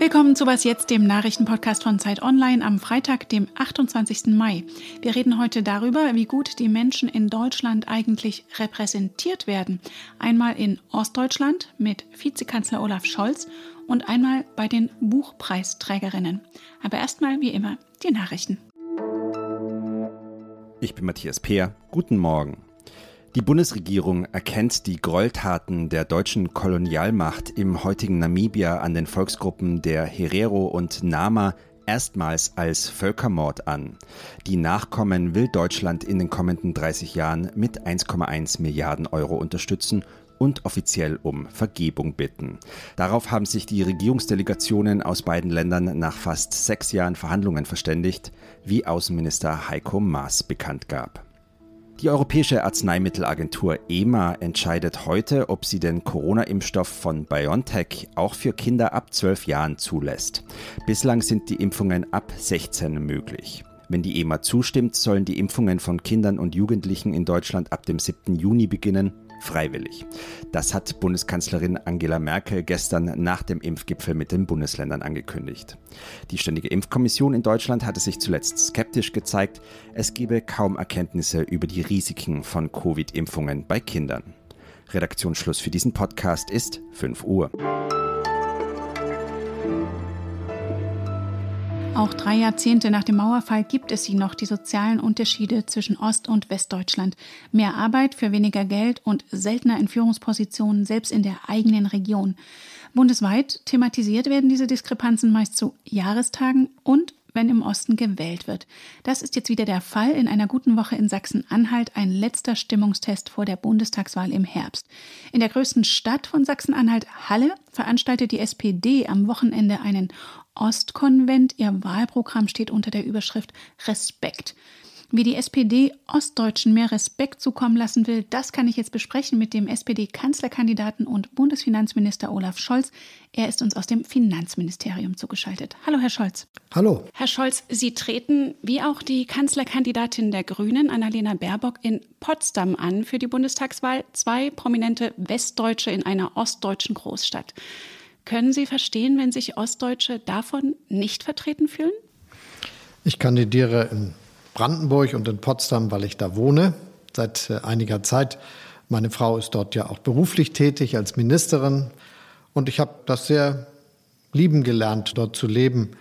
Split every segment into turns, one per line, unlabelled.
Willkommen zu Was Jetzt, dem Nachrichtenpodcast von Zeit Online am Freitag, dem 28. Mai. Wir reden heute darüber, wie gut die Menschen in Deutschland eigentlich repräsentiert werden. Einmal in Ostdeutschland mit Vizekanzler Olaf Scholz und einmal bei den Buchpreisträgerinnen. Aber erstmal, wie immer, die Nachrichten.
Ich bin Matthias Peer. Guten Morgen. Die Bundesregierung erkennt die Gräueltaten der deutschen Kolonialmacht im heutigen Namibia an den Volksgruppen der Herero und Nama erstmals als Völkermord an. Die Nachkommen will Deutschland in den kommenden 30 Jahren mit 1,1 Milliarden Euro unterstützen und offiziell um Vergebung bitten. Darauf haben sich die Regierungsdelegationen aus beiden Ländern nach fast sechs Jahren Verhandlungen verständigt, wie Außenminister Heiko Maas bekannt gab. Die Europäische Arzneimittelagentur EMA entscheidet heute, ob sie den Corona-Impfstoff von BioNTech auch für Kinder ab 12 Jahren zulässt. Bislang sind die Impfungen ab 16 möglich. Wenn die EMA zustimmt, sollen die Impfungen von Kindern und Jugendlichen in Deutschland ab dem 7. Juni beginnen freiwillig. Das hat Bundeskanzlerin Angela Merkel gestern nach dem Impfgipfel mit den Bundesländern angekündigt. Die Ständige Impfkommission in Deutschland hatte sich zuletzt skeptisch gezeigt, es gebe kaum Erkenntnisse über die Risiken von Covid-Impfungen bei Kindern. Redaktionsschluss für diesen Podcast ist 5 Uhr.
Auch drei Jahrzehnte nach dem Mauerfall gibt es sie noch, die sozialen Unterschiede zwischen Ost- und Westdeutschland. Mehr Arbeit für weniger Geld und seltener in Führungspositionen, selbst in der eigenen Region. Bundesweit thematisiert werden diese Diskrepanzen meist zu Jahrestagen und wenn im Osten gewählt wird. Das ist jetzt wieder der Fall in einer guten Woche in Sachsen-Anhalt, ein letzter Stimmungstest vor der Bundestagswahl im Herbst. In der größten Stadt von Sachsen-Anhalt, Halle, veranstaltet die SPD am Wochenende einen Ostkonvent. Ihr Wahlprogramm steht unter der Überschrift Respekt. Wie die SPD Ostdeutschen mehr Respekt zukommen lassen will, das kann ich jetzt besprechen mit dem SPD-Kanzlerkandidaten und Bundesfinanzminister Olaf Scholz. Er ist uns aus dem Finanzministerium zugeschaltet. Hallo, Herr Scholz.
Hallo.
Herr Scholz, Sie treten wie auch die Kanzlerkandidatin der Grünen, Annalena Baerbock, in Potsdam an für die Bundestagswahl. Zwei prominente Westdeutsche in einer ostdeutschen Großstadt. Können Sie verstehen, wenn sich Ostdeutsche davon nicht vertreten fühlen?
Ich kandidiere in Brandenburg und in Potsdam, weil ich da wohne seit äh, einiger Zeit. Meine Frau ist dort ja auch beruflich tätig als Ministerin und ich habe das sehr lieben gelernt, dort zu leben.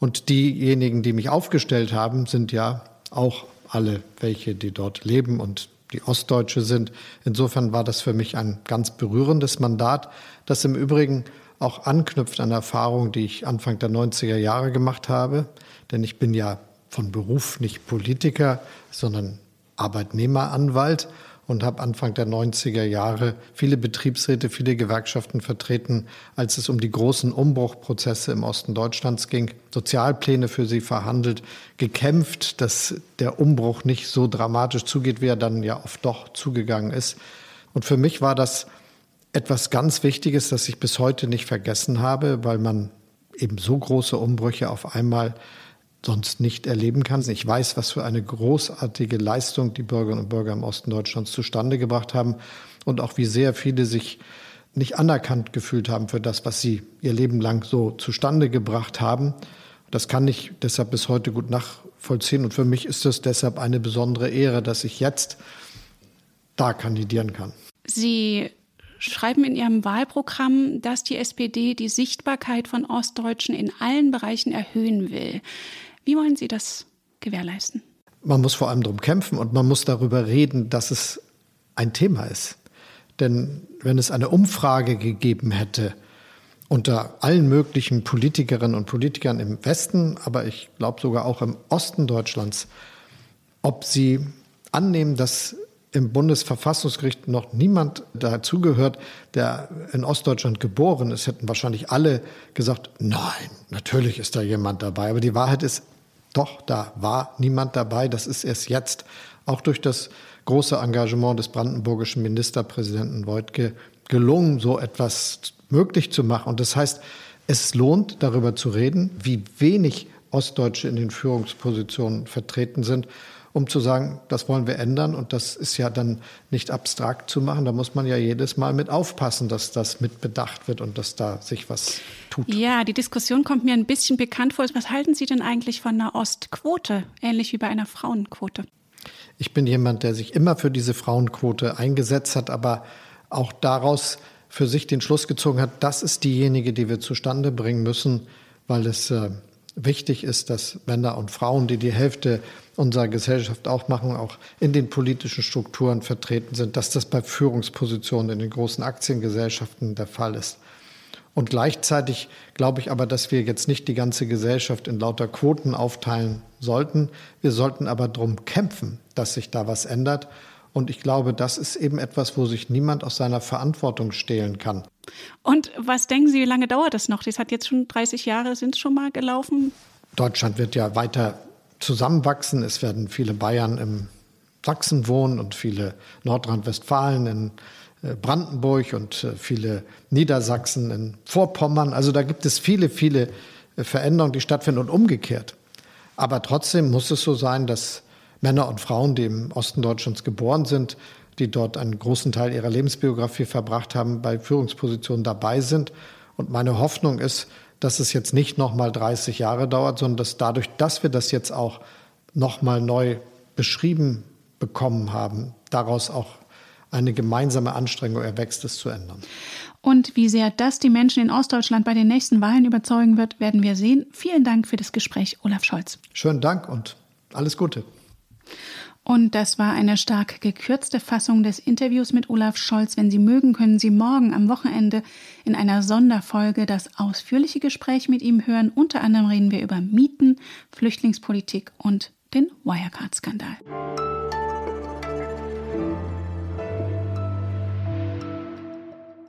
Und diejenigen, die mich aufgestellt haben, sind ja auch alle welche, die dort leben und die Ostdeutsche sind. Insofern war das für mich ein ganz berührendes Mandat, das im Übrigen auch anknüpft an Erfahrungen, die ich Anfang der 90er Jahre gemacht habe. Denn ich bin ja von Beruf nicht Politiker, sondern Arbeitnehmeranwalt und habe Anfang der 90er Jahre viele Betriebsräte, viele Gewerkschaften vertreten, als es um die großen Umbruchprozesse im Osten Deutschlands ging, Sozialpläne für sie verhandelt, gekämpft, dass der Umbruch nicht so dramatisch zugeht, wie er dann ja oft doch zugegangen ist. Und für mich war das etwas ganz Wichtiges, das ich bis heute nicht vergessen habe, weil man eben so große Umbrüche auf einmal sonst nicht erleben kann. Ich weiß, was für eine großartige Leistung die Bürgerinnen und Bürger im Osten Deutschlands zustande gebracht haben und auch wie sehr viele sich nicht anerkannt gefühlt haben für das, was sie ihr Leben lang so zustande gebracht haben. Das kann ich deshalb bis heute gut nachvollziehen und für mich ist es deshalb eine besondere Ehre, dass ich jetzt da kandidieren kann.
Sie schreiben in Ihrem Wahlprogramm, dass die SPD die Sichtbarkeit von Ostdeutschen in allen Bereichen erhöhen will. Wie wollen Sie das gewährleisten?
Man muss vor allem darum kämpfen und man muss darüber reden, dass es ein Thema ist. Denn wenn es eine Umfrage gegeben hätte unter allen möglichen Politikerinnen und Politikern im Westen, aber ich glaube sogar auch im Osten Deutschlands, ob sie annehmen, dass im Bundesverfassungsgericht noch niemand dazugehört, der in Ostdeutschland geboren ist, hätten wahrscheinlich alle gesagt, nein, natürlich ist da jemand dabei. Aber die Wahrheit ist, doch, da war niemand dabei. Das ist erst jetzt, auch durch das große Engagement des brandenburgischen Ministerpräsidenten Wojtke, gelungen, so etwas möglich zu machen. Und das heißt, es lohnt, darüber zu reden, wie wenig Ostdeutsche in den Führungspositionen vertreten sind um zu sagen, das wollen wir ändern. Und das ist ja dann nicht abstrakt zu machen. Da muss man ja jedes Mal mit aufpassen, dass das mit bedacht wird und dass da sich was tut.
Ja, die Diskussion kommt mir ein bisschen bekannt vor. Was halten Sie denn eigentlich von einer Ostquote, ähnlich wie bei einer Frauenquote?
Ich bin jemand, der sich immer für diese Frauenquote eingesetzt hat, aber auch daraus für sich den Schluss gezogen hat, das ist diejenige, die wir zustande bringen müssen, weil es äh, wichtig ist, dass Männer und Frauen, die die Hälfte unserer Gesellschaft auch machen, auch in den politischen Strukturen vertreten sind, dass das bei Führungspositionen in den großen Aktiengesellschaften der Fall ist. Und gleichzeitig glaube ich aber, dass wir jetzt nicht die ganze Gesellschaft in lauter Quoten aufteilen sollten. Wir sollten aber darum kämpfen, dass sich da was ändert. Und ich glaube, das ist eben etwas, wo sich niemand aus seiner Verantwortung stehlen kann.
Und was denken Sie, wie lange dauert das noch? Das hat jetzt schon 30 Jahre, sind schon mal gelaufen?
Deutschland wird ja weiter zusammenwachsen. Es werden viele Bayern im Sachsen wohnen und viele Nordrhein-Westfalen in äh, Brandenburg und äh, viele Niedersachsen in Vorpommern. Also da gibt es viele, viele äh, Veränderungen, die stattfinden und umgekehrt. Aber trotzdem muss es so sein, dass Männer und Frauen, die im Osten Deutschlands geboren sind, die dort einen großen Teil ihrer Lebensbiografie verbracht haben, bei Führungspositionen dabei sind. Und meine Hoffnung ist, dass es jetzt nicht noch mal 30 Jahre dauert, sondern dass dadurch, dass wir das jetzt auch noch mal neu beschrieben bekommen haben, daraus auch eine gemeinsame Anstrengung erwächst, es zu ändern.
Und wie sehr das die Menschen in Ostdeutschland bei den nächsten Wahlen überzeugen wird, werden wir sehen. Vielen Dank für das Gespräch, Olaf Scholz.
Schönen Dank und alles Gute.
Und das war eine stark gekürzte Fassung des Interviews mit Olaf Scholz. Wenn Sie mögen, können Sie morgen am Wochenende in einer Sonderfolge das ausführliche Gespräch mit ihm hören. Unter anderem reden wir über Mieten, Flüchtlingspolitik und den Wirecard-Skandal.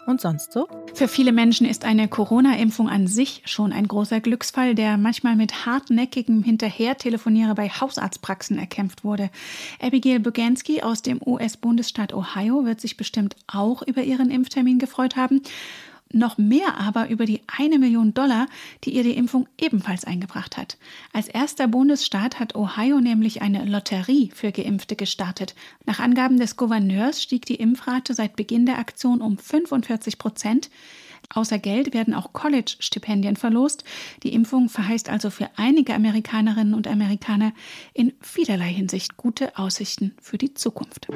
Und sonst so?
Für viele Menschen ist eine Corona-Impfung an sich schon ein großer Glücksfall, der manchmal mit hartnäckigem Hinterhertelefoniere bei Hausarztpraxen erkämpft wurde. Abigail Bugansky aus dem US-Bundesstaat Ohio wird sich bestimmt auch über ihren Impftermin gefreut haben noch mehr aber über die eine Million Dollar, die ihr die Impfung ebenfalls eingebracht hat. Als erster Bundesstaat hat Ohio nämlich eine Lotterie für Geimpfte gestartet. Nach Angaben des Gouverneurs stieg die Impfrate seit Beginn der Aktion um 45 Prozent. Außer Geld werden auch College-Stipendien verlost. Die Impfung verheißt also für einige Amerikanerinnen und Amerikaner in vielerlei Hinsicht gute Aussichten für die Zukunft.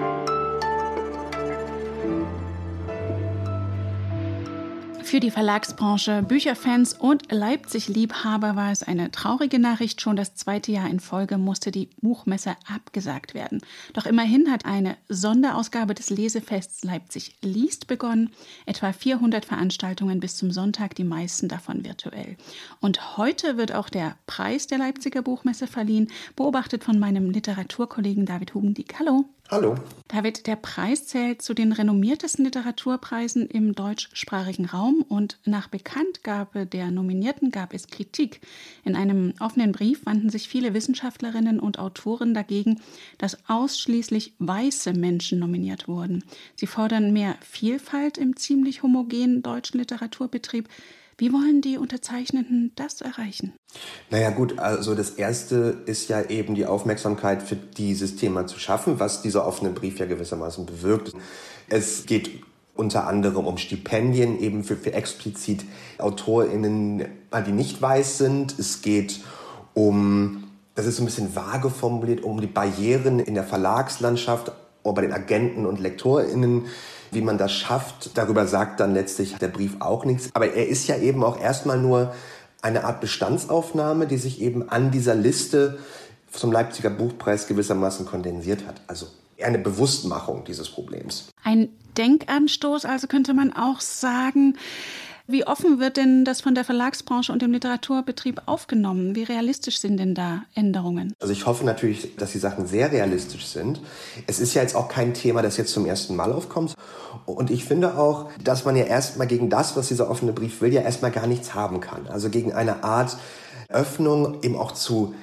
Für die Verlagsbranche, Bücherfans und Leipzig-Liebhaber war es eine traurige Nachricht. Schon das zweite Jahr in Folge musste die Buchmesse abgesagt werden. Doch immerhin hat eine Sonderausgabe des Lesefests Leipzig liest begonnen. Etwa 400 Veranstaltungen bis zum Sonntag, die meisten davon virtuell. Und heute wird auch der Preis der Leipziger Buchmesse verliehen, beobachtet von meinem Literaturkollegen David Hugendieck. Hallo.
Hallo.
David, der Preis zählt zu den renommiertesten Literaturpreisen im deutschsprachigen Raum und nach Bekanntgabe der Nominierten gab es Kritik. In einem offenen Brief wandten sich viele Wissenschaftlerinnen und Autoren dagegen, dass ausschließlich weiße Menschen nominiert wurden. Sie fordern mehr Vielfalt im ziemlich homogenen deutschen Literaturbetrieb. Wie wollen die Unterzeichnenden das erreichen?
Naja gut, also das Erste ist ja eben die Aufmerksamkeit für dieses Thema zu schaffen, was dieser offene Brief ja gewissermaßen bewirkt. Es geht unter anderem um Stipendien eben für, für explizit AutorInnen, die nicht weiß sind. Es geht um, das ist ein bisschen vage formuliert, um die Barrieren in der Verlagslandschaft, bei den Agenten und LektorInnen wie man das schafft, darüber sagt dann letztlich der Brief auch nichts. Aber er ist ja eben auch erstmal nur eine Art Bestandsaufnahme, die sich eben an dieser Liste zum Leipziger Buchpreis gewissermaßen kondensiert hat. Also eine Bewusstmachung dieses Problems.
Ein Denkanstoß, also könnte man auch sagen, wie offen wird denn das von der Verlagsbranche und dem Literaturbetrieb aufgenommen? Wie realistisch sind denn da Änderungen?
Also ich hoffe natürlich, dass die Sachen sehr realistisch sind. Es ist ja jetzt auch kein Thema, das jetzt zum ersten Mal aufkommt. Und ich finde auch, dass man ja erstmal gegen das, was dieser offene Brief will, ja erstmal gar nichts haben kann. Also gegen eine Art Öffnung eben auch zu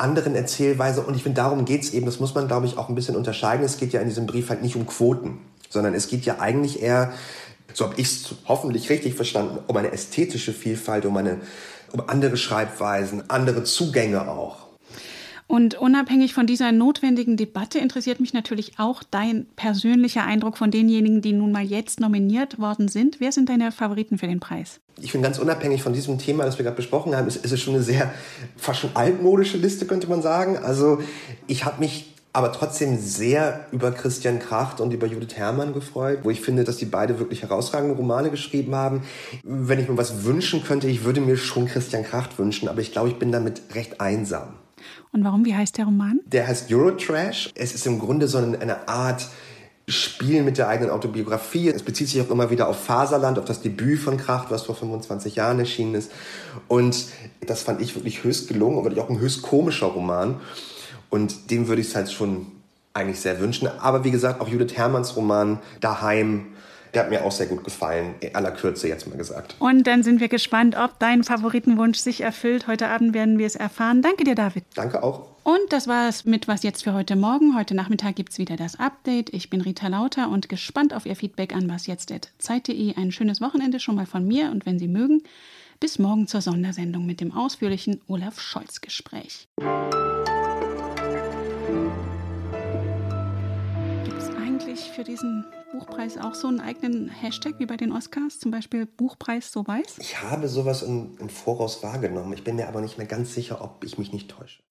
anderen Erzählweise. Und ich finde, darum geht es eben, das muss man, glaube ich, auch ein bisschen unterscheiden. Es geht ja in diesem Brief halt nicht um Quoten, sondern es geht ja eigentlich eher so habe ich es hoffentlich richtig verstanden, um eine ästhetische Vielfalt, um, eine, um andere Schreibweisen, andere Zugänge auch.
Und unabhängig von dieser notwendigen Debatte interessiert mich natürlich auch dein persönlicher Eindruck von denjenigen, die nun mal jetzt nominiert worden sind. Wer sind deine Favoriten für den Preis?
Ich finde, ganz unabhängig von diesem Thema, das wir gerade besprochen haben, ist, ist es schon eine sehr fast schon altmodische Liste, könnte man sagen. Also ich habe mich aber trotzdem sehr über Christian Kracht und über Judith Herrmann gefreut, wo ich finde, dass die beide wirklich herausragende Romane geschrieben haben. Wenn ich mir was wünschen könnte, ich würde mir schon Christian Kracht wünschen, aber ich glaube, ich bin damit recht einsam.
Und warum? Wie heißt der Roman?
Der heißt Eurotrash. Es ist im Grunde so eine Art Spiel mit der eigenen Autobiografie. Es bezieht sich auch immer wieder auf Faserland, auf das Debüt von Kracht, was vor 25 Jahren erschienen ist. Und das fand ich wirklich höchst gelungen und wirklich auch ein höchst komischer Roman. Und dem würde ich es halt schon eigentlich sehr wünschen. Aber wie gesagt, auch Judith Herrmanns Roman Daheim der hat mir auch sehr gut gefallen, in aller Kürze jetzt mal gesagt.
Und dann sind wir gespannt, ob dein Favoritenwunsch sich erfüllt. Heute Abend werden wir es erfahren. Danke dir, David.
Danke auch.
Und das war es mit Was jetzt für heute Morgen. Heute Nachmittag gibt es wieder das Update. Ich bin Rita Lauter und gespannt auf Ihr Feedback an wasjetzt.zeit.de. Ein schönes Wochenende schon mal von mir und wenn Sie mögen, bis morgen zur Sondersendung mit dem ausführlichen Olaf Scholz-Gespräch. Eigentlich für diesen Buchpreis auch so einen eigenen Hashtag wie bei den Oscars, zum Beispiel Buchpreis so weiß?
Ich habe sowas im, im Voraus wahrgenommen. Ich bin mir aber nicht mehr ganz sicher, ob ich mich nicht täusche.